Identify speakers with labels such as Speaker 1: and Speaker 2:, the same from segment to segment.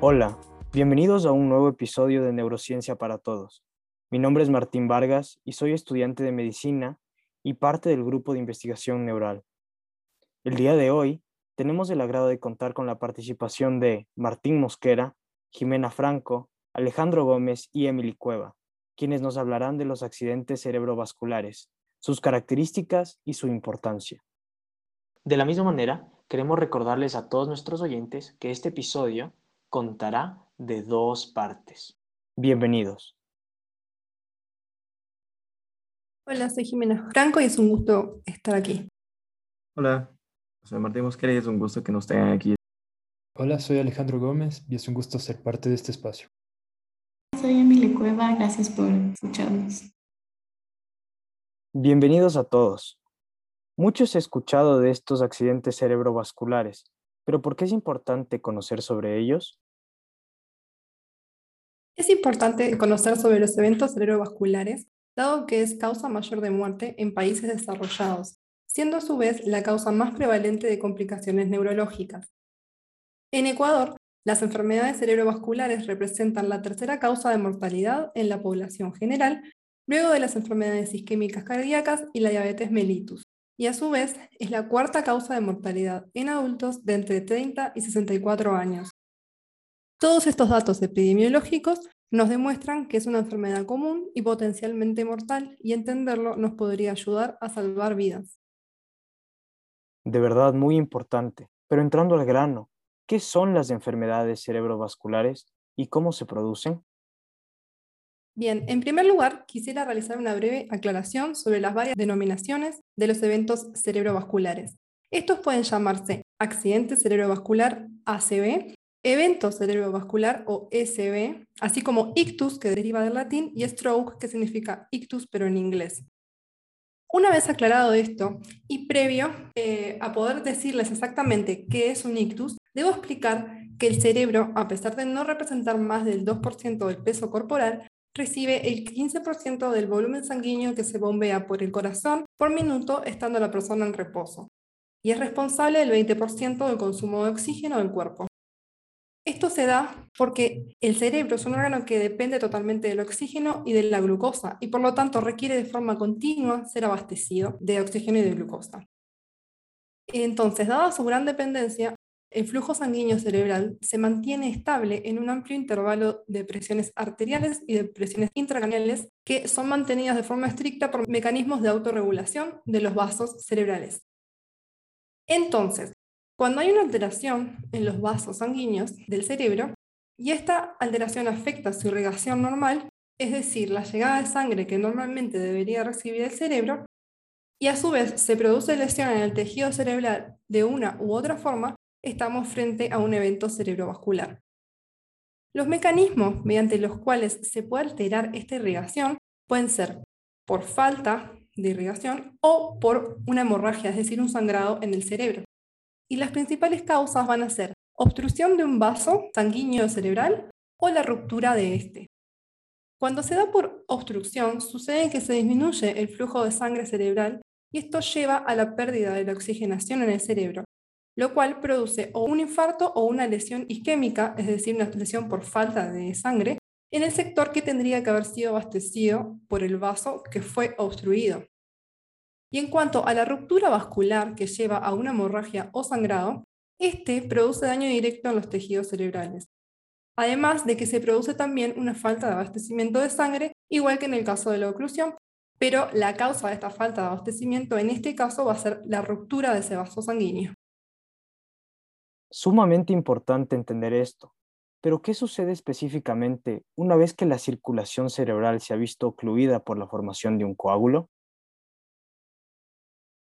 Speaker 1: Hola, bienvenidos a un nuevo episodio de Neurociencia para Todos. Mi nombre es Martín Vargas y soy estudiante de medicina y parte del grupo de investigación neural. El día de hoy tenemos el agrado de contar con la participación de Martín Mosquera, Jimena Franco, Alejandro Gómez y Emily Cueva, quienes nos hablarán de los accidentes cerebrovasculares, sus características y su importancia. De la misma manera, queremos recordarles a todos nuestros oyentes que este episodio contará de dos partes. Bienvenidos.
Speaker 2: Hola, soy Jimena Franco y es un gusto estar aquí.
Speaker 3: Hola, soy Martín Mosquera y es un gusto que nos tengan aquí.
Speaker 4: Hola, soy Alejandro Gómez y es un gusto ser parte de este espacio.
Speaker 5: Soy Emily Cueva, gracias por escucharnos.
Speaker 1: Bienvenidos a todos. Muchos he escuchado de estos accidentes cerebrovasculares, pero ¿por qué es importante conocer sobre ellos?
Speaker 2: Es importante conocer sobre los eventos cerebrovasculares, dado que es causa mayor de muerte en países desarrollados, siendo a su vez la causa más prevalente de complicaciones neurológicas. En Ecuador, las enfermedades cerebrovasculares representan la tercera causa de mortalidad en la población general, luego de las enfermedades isquémicas cardíacas y la diabetes mellitus, y a su vez es la cuarta causa de mortalidad en adultos de entre 30 y 64 años. Todos estos datos epidemiológicos nos demuestran que es una enfermedad común y potencialmente mortal, y entenderlo nos podría ayudar a salvar vidas.
Speaker 1: De verdad, muy importante. Pero entrando al grano, ¿Qué son las enfermedades cerebrovasculares y cómo se producen?
Speaker 2: Bien, en primer lugar, quisiera realizar una breve aclaración sobre las varias denominaciones de los eventos cerebrovasculares. Estos pueden llamarse accidente cerebrovascular ACV, evento cerebrovascular o SB, así como ictus, que deriva del latín, y stroke, que significa ictus pero en inglés. Una vez aclarado esto y previo eh, a poder decirles exactamente qué es un ictus, Debo explicar que el cerebro, a pesar de no representar más del 2% del peso corporal, recibe el 15% del volumen sanguíneo que se bombea por el corazón por minuto estando la persona en reposo, y es responsable del 20% del consumo de oxígeno del cuerpo. Esto se da porque el cerebro es un órgano que depende totalmente del oxígeno y de la glucosa, y por lo tanto requiere de forma continua ser abastecido de oxígeno y de glucosa. Entonces, dada su gran dependencia, el flujo sanguíneo cerebral se mantiene estable en un amplio intervalo de presiones arteriales y de presiones intracraneales que son mantenidas de forma estricta por mecanismos de autorregulación de los vasos cerebrales. Entonces, cuando hay una alteración en los vasos sanguíneos del cerebro y esta alteración afecta su irrigación normal, es decir, la llegada de sangre que normalmente debería recibir el cerebro, y a su vez se produce lesión en el tejido cerebral de una u otra forma, estamos frente a un evento cerebrovascular. Los mecanismos mediante los cuales se puede alterar esta irrigación pueden ser por falta de irrigación o por una hemorragia, es decir, un sangrado en el cerebro. Y las principales causas van a ser obstrucción de un vaso sanguíneo cerebral o la ruptura de este. Cuando se da por obstrucción, sucede que se disminuye el flujo de sangre cerebral y esto lleva a la pérdida de la oxigenación en el cerebro, lo cual produce o un infarto o una lesión isquémica, es decir, una lesión por falta de sangre, en el sector que tendría que haber sido abastecido por el vaso que fue obstruido. Y en cuanto a la ruptura vascular que lleva a una hemorragia o sangrado, este produce daño directo en los tejidos cerebrales. Además de que se produce también una falta de abastecimiento de sangre, igual que en el caso de la oclusión, pero la causa de esta falta de abastecimiento en este caso va a ser la ruptura de ese vaso sanguíneo.
Speaker 1: Sumamente importante entender esto. Pero ¿qué sucede específicamente una vez que la circulación cerebral se ha visto ocluida por la formación de un coágulo?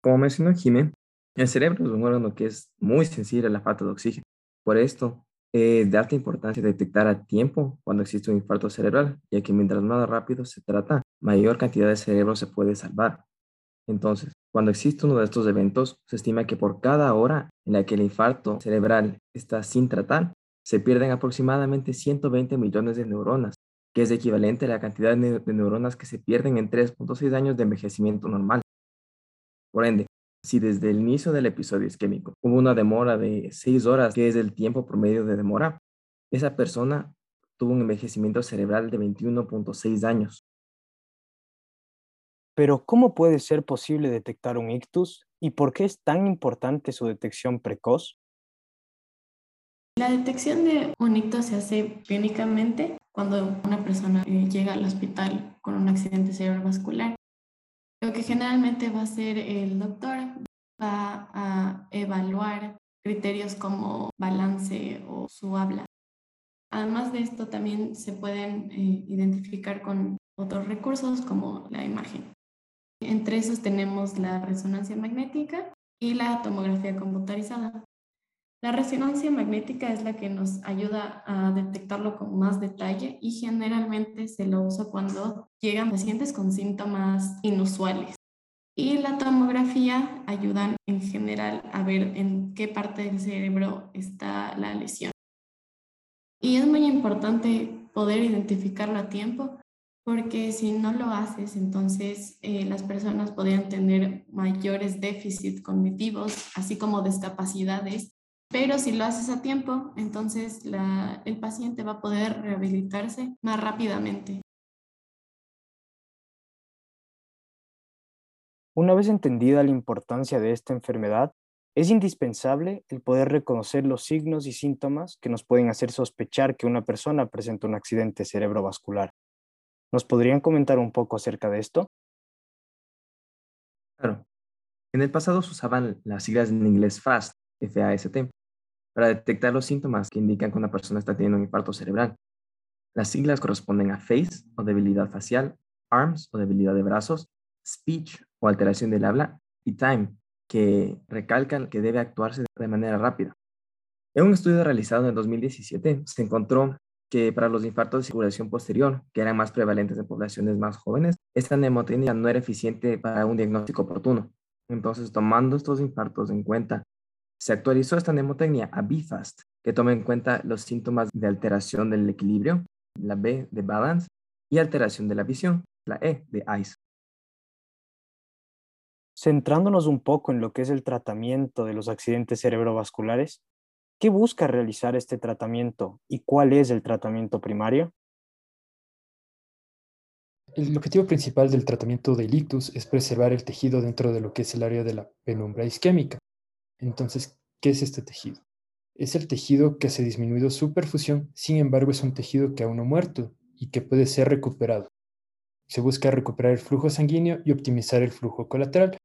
Speaker 3: Como mencionó Jiménez, el cerebro es un órgano que es muy sensible a la falta de oxígeno. Por esto, es de alta importancia detectar a tiempo cuando existe un infarto cerebral, ya que mientras más rápido se trata, mayor cantidad de cerebro se puede salvar. Entonces, cuando existe uno de estos eventos, se estima que por cada hora en la que el infarto cerebral está sin tratar, se pierden aproximadamente 120 millones de neuronas, que es equivalente a la cantidad de neuronas que se pierden en 3.6 años de envejecimiento normal. Por ende, si desde el inicio del episodio isquémico hubo una demora de 6 horas, que es el tiempo promedio de demora, esa persona tuvo un envejecimiento cerebral de 21.6 años.
Speaker 1: Pero, ¿cómo puede ser posible detectar un ictus y por qué es tan importante su detección precoz?
Speaker 5: La detección de un ictus se hace clínicamente cuando una persona eh, llega al hospital con un accidente cerebrovascular. Lo que generalmente va a hacer el doctor va a evaluar criterios como balance o su habla. Además de esto, también se pueden eh, identificar con otros recursos como la imagen. Entre esos tenemos la resonancia magnética y la tomografía computarizada. La resonancia magnética es la que nos ayuda a detectarlo con más detalle y generalmente se lo usa cuando llegan pacientes con síntomas inusuales. Y la tomografía ayuda en general a ver en qué parte del cerebro está la lesión. Y es muy importante poder identificarlo a tiempo porque si no lo haces, entonces eh, las personas podrían tener mayores déficits cognitivos, así como discapacidades pero si lo haces a tiempo, entonces el paciente va a poder rehabilitarse más rápidamente.
Speaker 1: Una vez entendida la importancia de esta enfermedad, es indispensable el poder reconocer los signos y síntomas que nos pueden hacer sospechar que una persona presenta un accidente cerebrovascular. ¿Nos podrían comentar un poco acerca de esto?
Speaker 3: Claro. En el pasado se usaban las siglas en inglés FAST, F-A-S-T, para detectar los síntomas que indican que una persona está teniendo un infarto cerebral. Las siglas corresponden a face o debilidad facial, arms o debilidad de brazos, speech o alteración del habla y time, que recalcan que debe actuarse de manera rápida. En un estudio realizado en el 2017 se encontró que para los infartos de circulación posterior, que eran más prevalentes en poblaciones más jóvenes, esta mnemotecnia no era eficiente para un diagnóstico oportuno. Entonces, tomando estos infartos en cuenta se actualizó esta mnemotecnia a BFAST, que toma en cuenta los síntomas de alteración del equilibrio, la B de balance, y alteración de la visión, la E de eyes.
Speaker 1: Centrándonos un poco en lo que es el tratamiento de los accidentes cerebrovasculares, ¿qué busca realizar este tratamiento y cuál es el tratamiento primario?
Speaker 4: El objetivo principal del tratamiento del ictus es preservar el tejido dentro de lo que es el área de la penumbra isquémica. Entonces, ¿qué es este tejido? Es el tejido que se disminuido su perfusión, sin embargo es un tejido que aún no muerto y que puede ser recuperado. Se busca recuperar el flujo sanguíneo y optimizar el flujo colateral.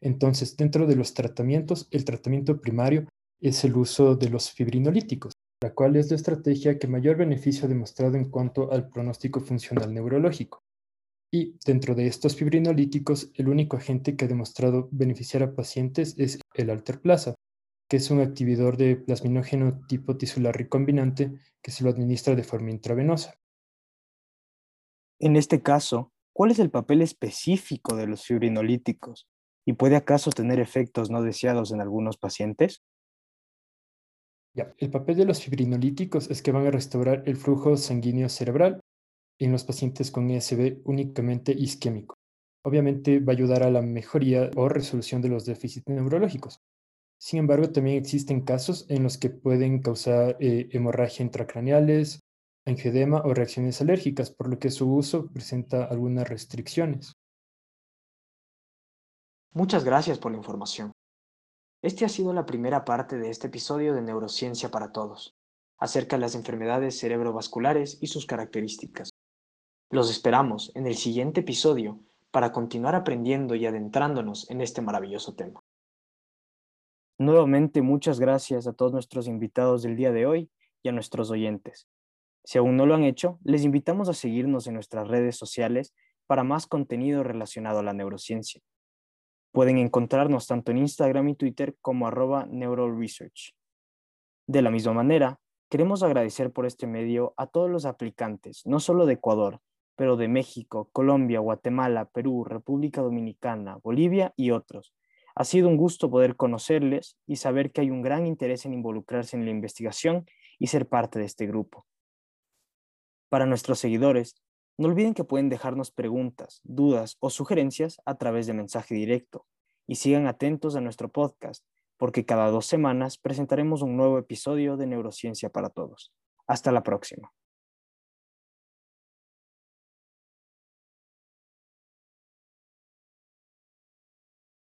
Speaker 4: Entonces, dentro de los tratamientos, el tratamiento primario es el uso de los fibrinolíticos, la cual es la estrategia que mayor beneficio ha demostrado en cuanto al pronóstico funcional neurológico. Y dentro de estos fibrinolíticos, el único agente que ha demostrado beneficiar a pacientes es el alterplaza, que es un activador de plasminógeno tipo tisular recombinante que se lo administra de forma intravenosa.
Speaker 1: En este caso, ¿cuál es el papel específico de los fibrinolíticos? ¿Y puede acaso tener efectos no deseados en algunos pacientes?
Speaker 4: El papel de los fibrinolíticos es que van a restaurar el flujo sanguíneo cerebral en los pacientes con ESB únicamente isquémico. Obviamente va a ayudar a la mejoría o resolución de los déficits neurológicos. Sin embargo, también existen casos en los que pueden causar eh, hemorragia intracraneales, angioedema o reacciones alérgicas, por lo que su uso presenta algunas restricciones.
Speaker 1: Muchas gracias por la información. Este ha sido la primera parte de este episodio de Neurociencia para Todos, acerca de las enfermedades cerebrovasculares y sus características. Los esperamos en el siguiente episodio para continuar aprendiendo y adentrándonos en este maravilloso tema. Nuevamente, muchas gracias a todos nuestros invitados del día de hoy y a nuestros oyentes. Si aún no lo han hecho, les invitamos a seguirnos en nuestras redes sociales para más contenido relacionado a la neurociencia. Pueden encontrarnos tanto en Instagram y Twitter como arroba neuroresearch. De la misma manera, queremos agradecer por este medio a todos los aplicantes, no solo de Ecuador, pero de México, Colombia, Guatemala, Perú, República Dominicana, Bolivia y otros. Ha sido un gusto poder conocerles y saber que hay un gran interés en involucrarse en la investigación y ser parte de este grupo. Para nuestros seguidores, no olviden que pueden dejarnos preguntas, dudas o sugerencias a través de mensaje directo y sigan atentos a nuestro podcast, porque cada dos semanas presentaremos un nuevo episodio de Neurociencia para Todos. Hasta la próxima.